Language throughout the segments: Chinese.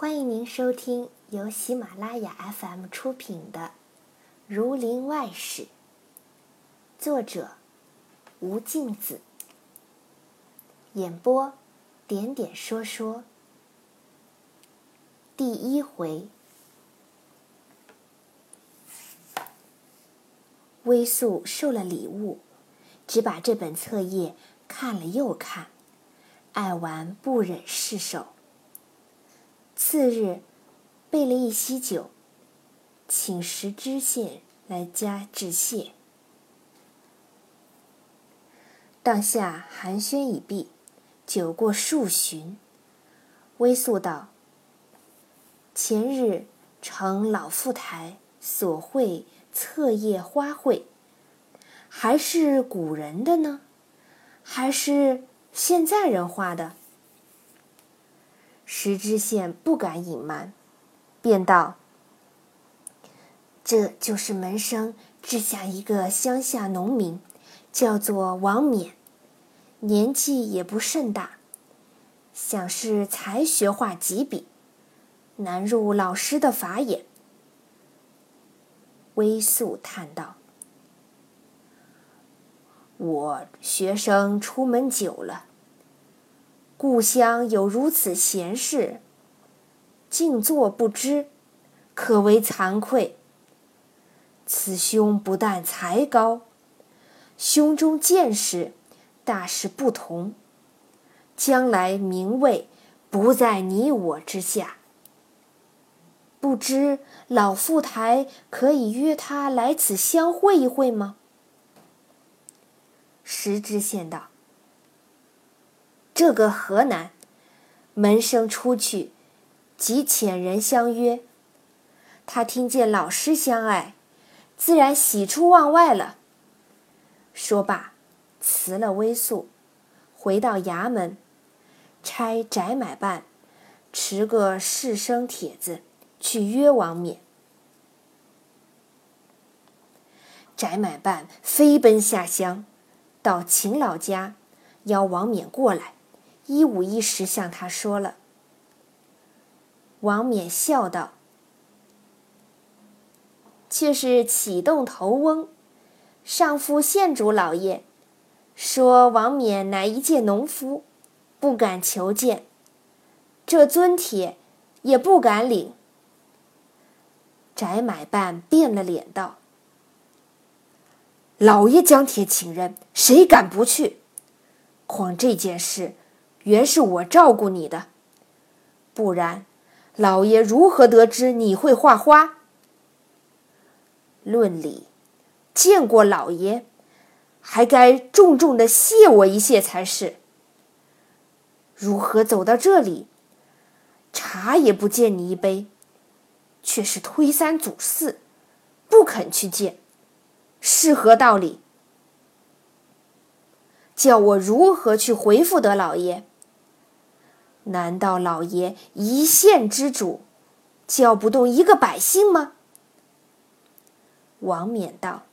欢迎您收听由喜马拉雅 FM 出品的《儒林外史》，作者吴敬梓，演播点点说说。第一回，微素受了礼物，只把这本册页看了又看，爱玩不忍释手。次日，备了一席酒，请石知县来家致谢。当下寒暄已毕，酒过数巡，微素道：“前日承老父台所绘册页花卉，还是古人的呢，还是现在人画的？”石知县不敢隐瞒，便道：“这就是门生治下一个乡下农民，叫做王冕，年纪也不甚大，想是才学画几笔，难入老师的法眼。”微素叹道：“我学生出门久了。”故乡有如此贤士，静坐不知，可为惭愧。此兄不但才高，胸中见识大是不同，将来名位不在你我之下。不知老父台可以约他来此相会一会吗？石知县道。这个河南？门生出去，即遣人相约。他听见老师相爱，自然喜出望外了。说罢，辞了微素，回到衙门，差翟买办持个士生帖子去约王冕。翟买办飞奔下乡，到秦老家，邀王冕过来。一五一十向他说了。王冕笑道：“却是启动头翁，上父县主老爷，说王冕乃一介农夫，不敢求见，这尊帖也不敢领。”翟买办变了脸道：“老爷将帖请人，谁敢不去？况这件事……”原是我照顾你的，不然，老爷如何得知你会画花？论理，见过老爷，还该重重的谢我一谢才是。如何走到这里，茶也不见你一杯，却是推三阻四，不肯去见，是何道理？叫我如何去回复得老爷？难道老爷一县之主，叫不动一个百姓吗？王冕道：“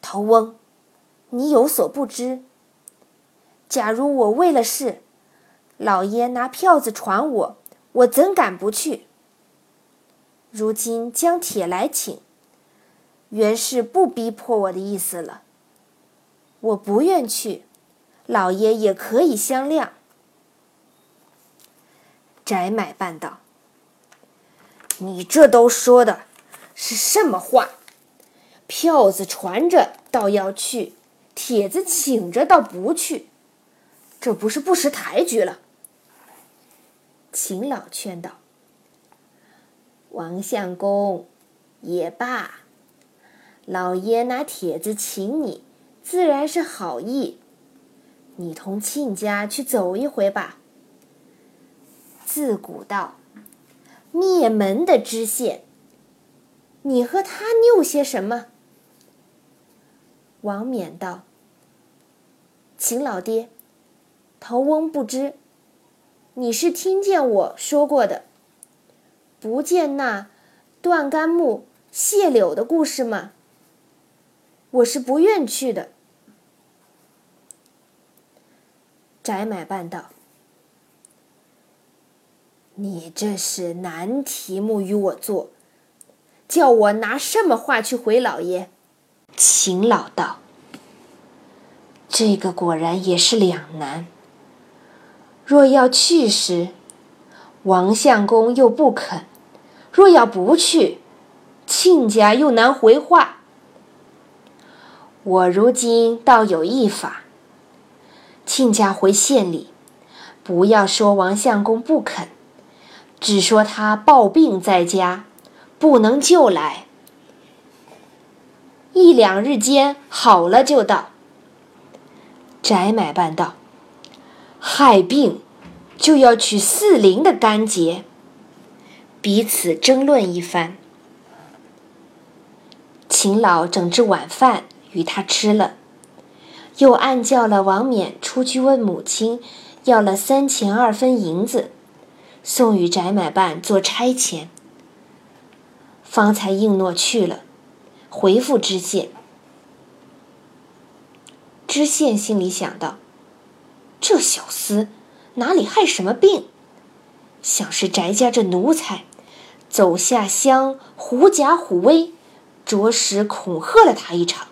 头翁，你有所不知。假如我为了事，老爷拿票子传我，我怎敢不去？如今将帖来请，原是不逼迫我的意思了。我不愿去，老爷也可以相谅。”翟买办道：“你这都说的是什么话？票子传着倒要去，帖子请着倒不去，这不是不识抬举了？”秦老劝道：“王相公，也罢，老爷拿帖子请你，自然是好意。你同亲家去走一回吧。”自古道，灭门的知县，你和他拗些什么？王冕道：“秦老爹，头翁不知，你是听见我说过的，不见那断干木谢柳的故事吗？我是不愿去的。”翟买办道。你这是难题目与我做，叫我拿什么话去回老爷？秦老道：“这个果然也是两难。若要去时，王相公又不肯；若要不去，亲家又难回话。我如今倒有一法，亲家回县里，不要说王相公不肯，只说他抱病在家，不能就来。”一两日间好了就到。翟买办道：“害病就要取四邻的干结。”彼此争论一番。秦老整治晚饭与他吃了，又暗叫了王冕出去问母亲，要了三钱二分银子，送与翟买办做差钱，方才应诺去了。回复知县，知县心里想到：这小厮哪里害什么病？想是翟家这奴才走下乡狐假虎威，着实恐吓了他一场。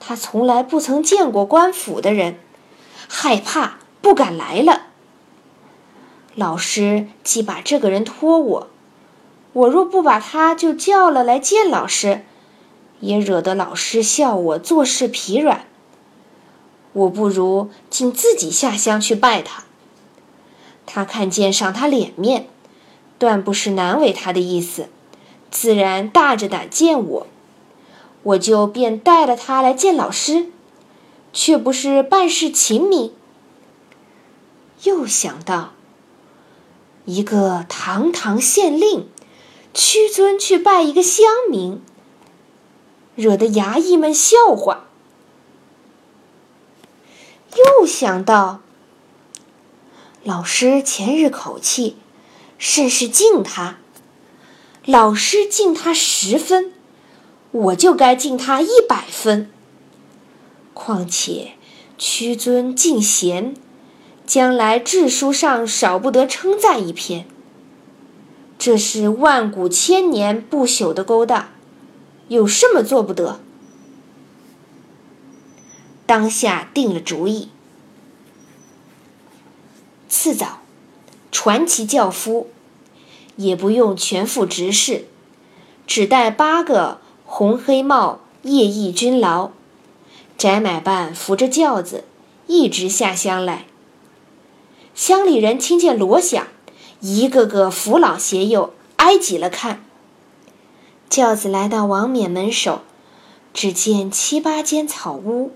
他从来不曾见过官府的人，害怕不敢来了。老师既把这个人托我，我若不把他就叫了来见老师。也惹得老师笑我做事疲软。我不如竟自己下乡去拜他。他看见赏他脸面，断不是难为他的意思，自然大着胆见我。我就便带了他来见老师，却不是办事勤明。又想到一个堂堂县令，屈尊去拜一个乡民。惹得衙役们笑话。又想到，老师前日口气甚是敬他，老师敬他十分，我就该敬他一百分。况且屈尊敬贤，将来志书上少不得称赞一篇。这是万古千年不朽的勾当。有什么做不得？当下定了主意。次早，传奇轿夫，也不用全副执事，只带八个红黑帽夜役军牢。翟买办扶着轿子，一直下乡来。乡里人听见锣响，一个个扶老携幼，挨挤了看。轿子来到王冕门首，只见七八间草屋，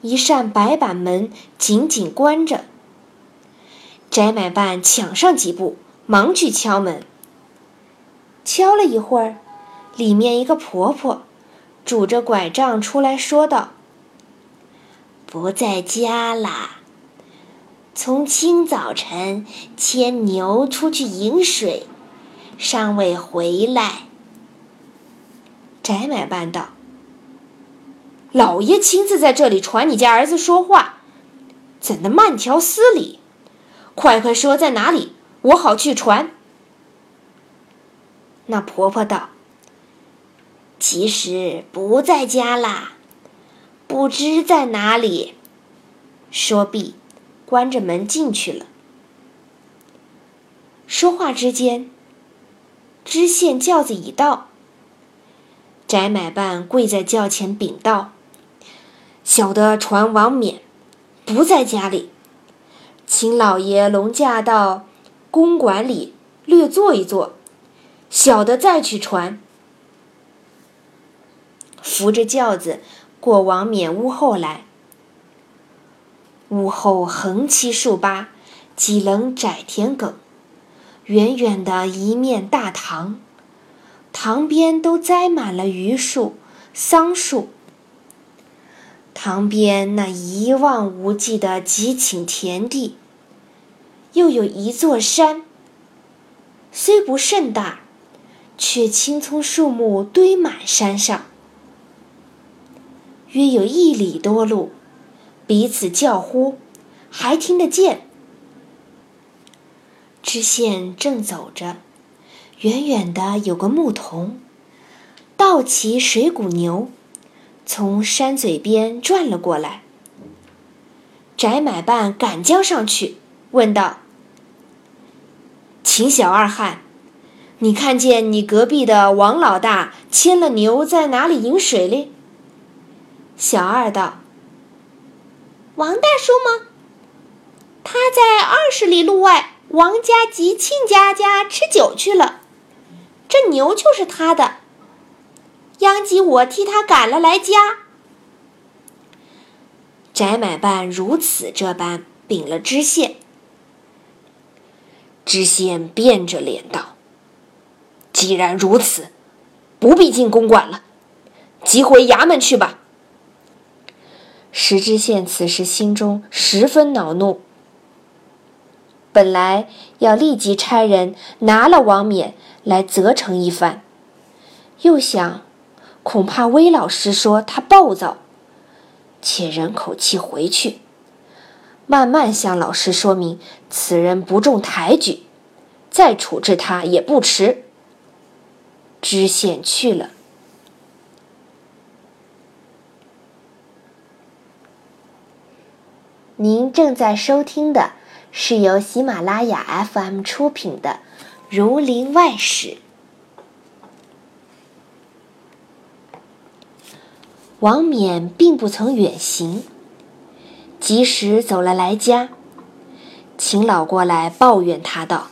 一扇白板门紧紧关着。翟买办抢上几步，忙去敲门。敲了一会儿，里面一个婆婆拄着拐杖出来说道：“不在家啦，从清早晨牵牛出去饮水，尚未回来。”翟买办道：“老爷亲自在这里传你家儿子说话，怎能慢条斯理？快快说在哪里，我好去传。”那婆婆道：“其实不在家啦，不知在哪里。”说毕，关着门进去了。说话之间，知县轿子已到。翟买办跪在轿前禀道：“小的传王冕不在家里，请老爷龙驾到公馆里略坐一坐，小的再去传。”扶着轿子过王冕屋后来，屋后横七竖八几棱窄田埂，远远的一面大堂。塘边都栽满了榆树、桑树。塘边那一望无际的极顷田地，又有一座山，虽不甚大，却青葱树木堆满山上，约有一里多路，彼此叫呼，还听得见。知县正走着，远远的有个牧童，倒骑水谷牛，从山嘴边转了过来。翟买办赶将上去，问道：“秦小二汉，你看见你隔壁的王老大牵了牛在哪里饮水哩？”小二道：“王大叔吗？他在二十里路外。”王家及亲家家吃酒去了，这牛就是他的。殃及我替他赶了来家。翟买办如此这般禀了知县。知县变着脸道：“既然如此，不必进公馆了，即回衙门去吧。”石知县此时心中十分恼怒。本来要立即差人拿了王冕来责成一番，又想恐怕威老师说他暴躁，且忍口气回去，慢慢向老师说明此人不中抬举，再处置他也不迟。知县去了。您正在收听的。是由喜马拉雅 FM 出品的《儒林外史》。王冕并不曾远行，及时走了来家。秦老过来抱怨他道：“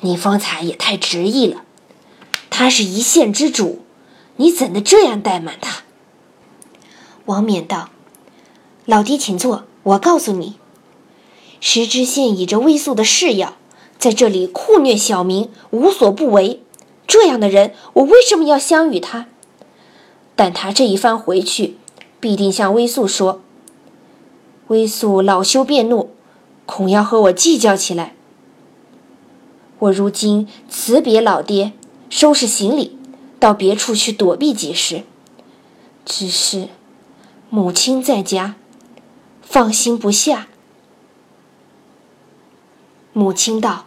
你方才也太执意了，他是一县之主，你怎能这样怠慢他？”王冕道：“老爹，请坐，我告诉你。”石知县倚着微素的誓要，在这里酷虐小民，无所不为。这样的人，我为什么要相与他？但他这一番回去，必定向微素说。微素恼羞变怒，恐要和我计较起来。我如今辞别老爹，收拾行李，到别处去躲避几时。只是母亲在家，放心不下。母亲道：“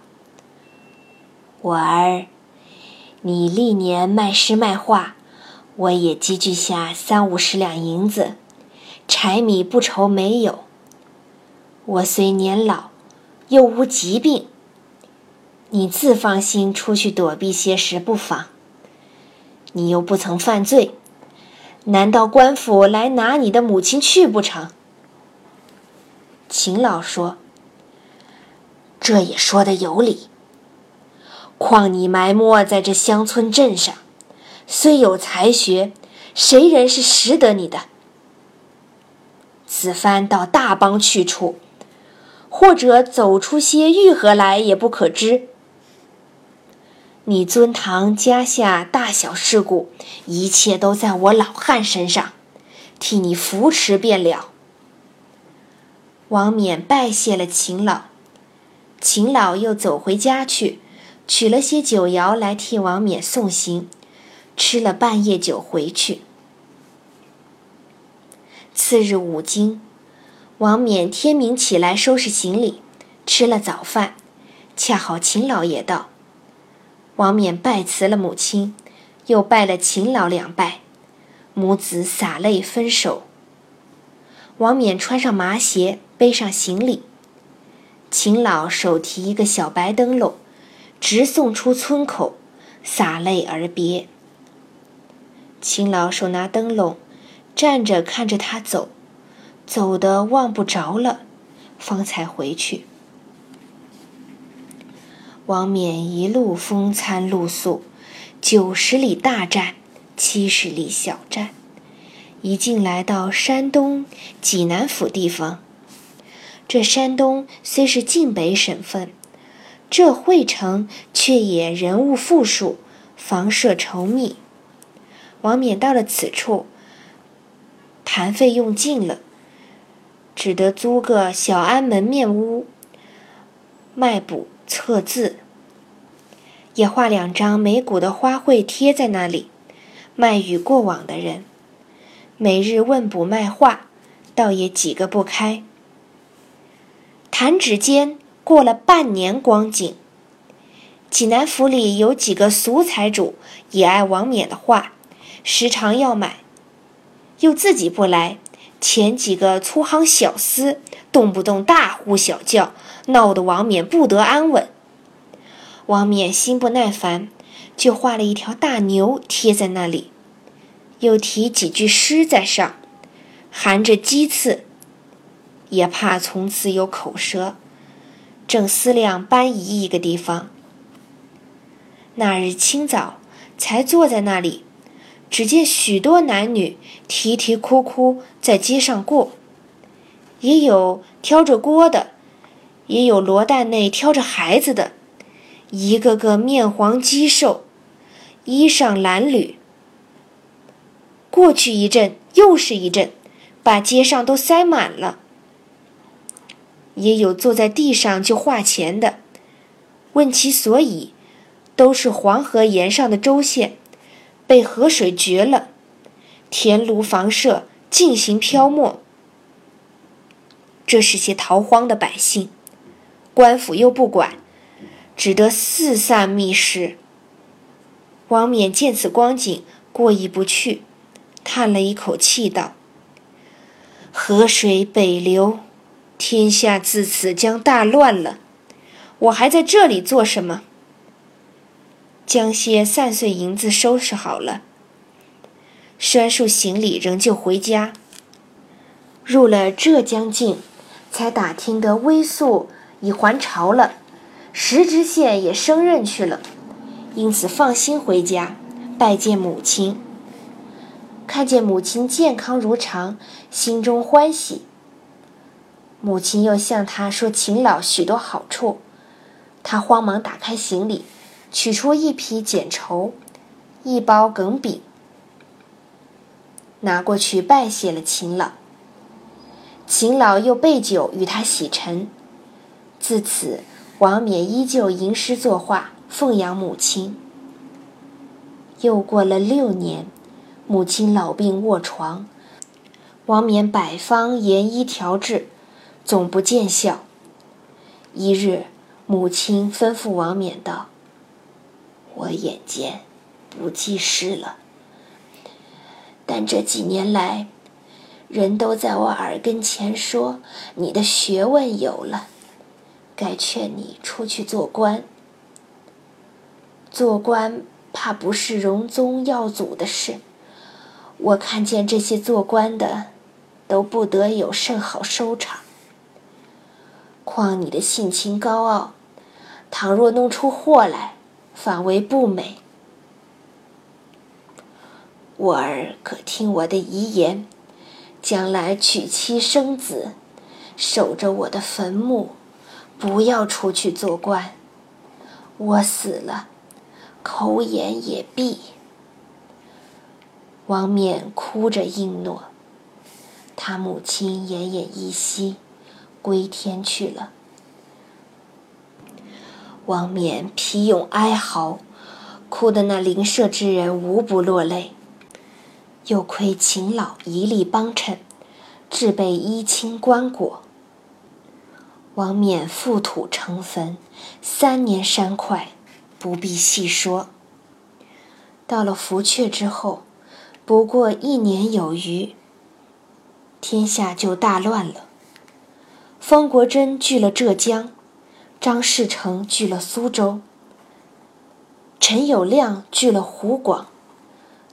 我儿，你历年卖诗卖画，我也积聚下三五十两银子，柴米不愁没有。我虽年老，又无疾病，你自放心出去躲避些时不妨。你又不曾犯罪，难道官府来拿你的母亲去不成？”秦老说。这也说的有理。况你埋没在这乡村镇上，虽有才学，谁人是识得你的？此番到大邦去处，或者走出些玉河来，也不可知。你尊堂家下大小事故，一切都在我老汉身上，替你扶持便了。王冕拜谢了秦老。秦老又走回家去，取了些酒肴来替王冕送行，吃了半夜酒回去。次日午经，王冕天明起来收拾行李，吃了早饭，恰好秦老也到。王冕拜辞了母亲，又拜了秦老两拜，母子洒泪分手。王冕穿上麻鞋，背上行李。秦老手提一个小白灯笼，直送出村口，洒泪而别。秦老手拿灯笼，站着看着他走，走得望不着了，方才回去。王冕一路风餐露宿，九十里大战，七十里小战，一进来到山东济南府地方。这山东虽是晋北省份，这会城却也人物富庶，房舍稠密。王冕到了此处，盘费用尽了，只得租个小安门面屋，卖卜测字，也画两张美股的花卉贴在那里，卖与过往的人。每日问卜卖画，倒也几个不开。弹指间，过了半年光景。济南府里有几个俗财主也爱王冕的画，时常要买，又自己不来，前几个粗行小厮动不动大呼小叫，闹得王冕不得安稳。王冕心不耐烦，就画了一条大牛贴在那里，又题几句诗在上，含着讥刺，也怕从此有口舌，正思量搬移一个地方。那日清早，才坐在那里，只见许多男女啼啼哭哭在街上过，也有挑着锅的，也有罗蛋内挑着孩子的，一个个面黄肌瘦，衣裳褴褛。过去一阵，又是一阵，把街上都塞满了。也有坐在地上就画钱的，问其所以。都是黄河沿上的州县，被河水绝了，田庐房舍尽行漂没。这是些逃荒的百姓，官府又不管，只得四散觅食。王冕见此光景，过意不去，叹了一口气道：“河水北流，天下自此将大乱了。我还在这里做什么？”将些散碎银子收拾好了，拴束行李，仍旧回家。入了浙江境，才打听得微素已还朝了，石知县也升任去了，因此放心回家拜见母亲。看见母亲健康如常，心中欢喜。母亲又向他说秦老许多好处，他慌忙打开行李。取出一匹剪绸，一包梗饼，拿过去拜谢了秦老。秦老又备酒与他洗尘。自此，王冕依旧吟诗作画，奉养母亲。又过了六年，母亲老病卧床，王冕百方研医调治，总不见效。一日，母亲吩咐王冕道。我眼见不济事了，但这几年来，人都在我耳根前说你的学问有了，该劝你出去做官。做官怕不是荣宗耀祖的事，我看见这些做官的都不得有甚好收场。况你的性情高傲，倘若弄出祸来，反为不美。我儿可听我的遗言，将来娶妻生子，守着我的坟墓，不要出去做官。我死了，口眼也闭。王冕哭着应诺，他母亲奄奄一息，归天去了。王冕披勇哀嚎，哭得那邻舍之人无不落泪。又亏秦老一力帮衬，置备衣青棺椁。王冕覆土成坟，三年山快，不必细说。到了福阙之后，不过一年有余，天下就大乱了。方国珍据了浙江。张士诚据了苏州，陈友谅据了湖广，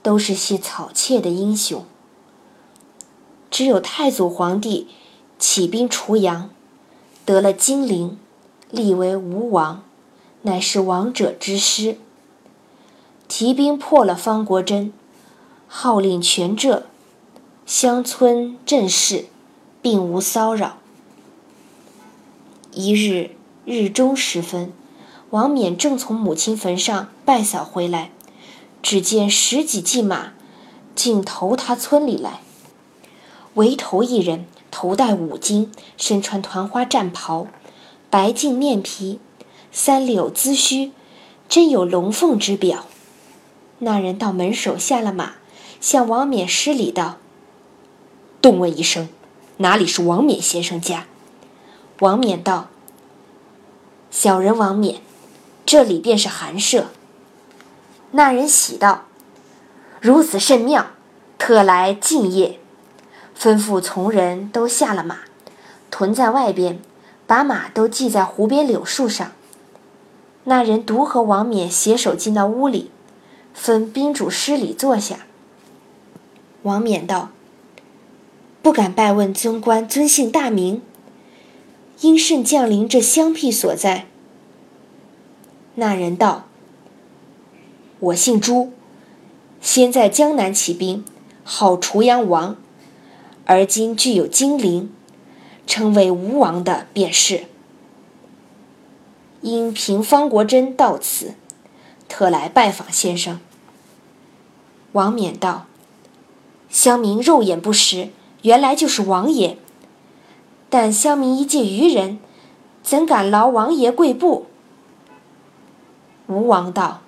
都是些草芥的英雄。只有太祖皇帝起兵除洋，得了金陵，立为吴王，乃是王者之师。提兵破了方国珍，号令全浙，乡村镇市，并无骚扰。一日。日中时分，王冕正从母亲坟上拜扫回来，只见十几骑马，竟投他村里来。围头一人，头戴五金，身穿团花战袍，白净面皮，三绺髭须，真有龙凤之表。那人到门首下了马，向王冕施礼道：“动问一声，哪里是王冕先生家？”王冕道。小人王冕，这里便是寒舍。”那人喜道：“如此甚妙，特来敬业。”吩咐从人都下了马，屯在外边，把马都系在湖边柳树上。那人独和王冕携手进到屋里，分宾主施礼坐下。王冕道：“不敢拜问尊官尊姓大名，因甚降临这乡僻所在？”那人道：“我姓朱，先在江南起兵，号楚阳王，而今具有金陵，称为吴王的便是。因凭方国珍到此，特来拜访先生。”王冕道。乡民肉眼不识，原来就是王爷。但乡民一介愚人，怎敢劳王爷贵步？吴王道：“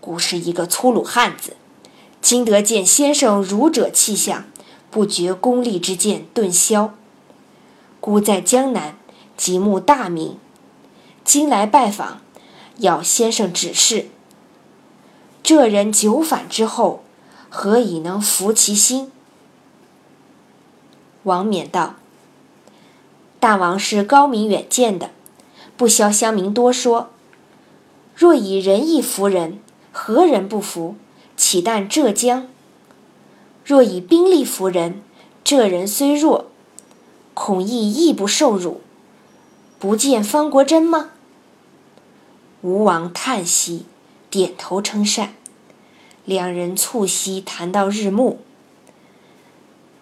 孤是一个粗鲁汉子，今得见先生儒者气象，不觉功利之见顿消。孤在江南，极慕大名，今来拜访，要先生指示。这人久反之后。”何以能服其心？王冕道：“大王是高明远见的，不消乡民多说。若以仁义服人，何人不服？岂但浙江？若以兵力服人，这人虽弱，恐亦亦不受辱。不见方国珍吗？”吴王叹息，点头称善。两人促膝谈到日暮，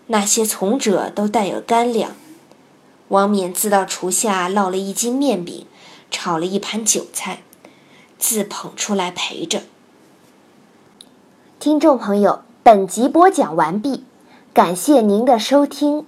那些从者都带有干粮。王冕自到厨下烙了一斤面饼，炒了一盘韭菜，自捧出来陪着。听众朋友，本集播讲完毕，感谢您的收听。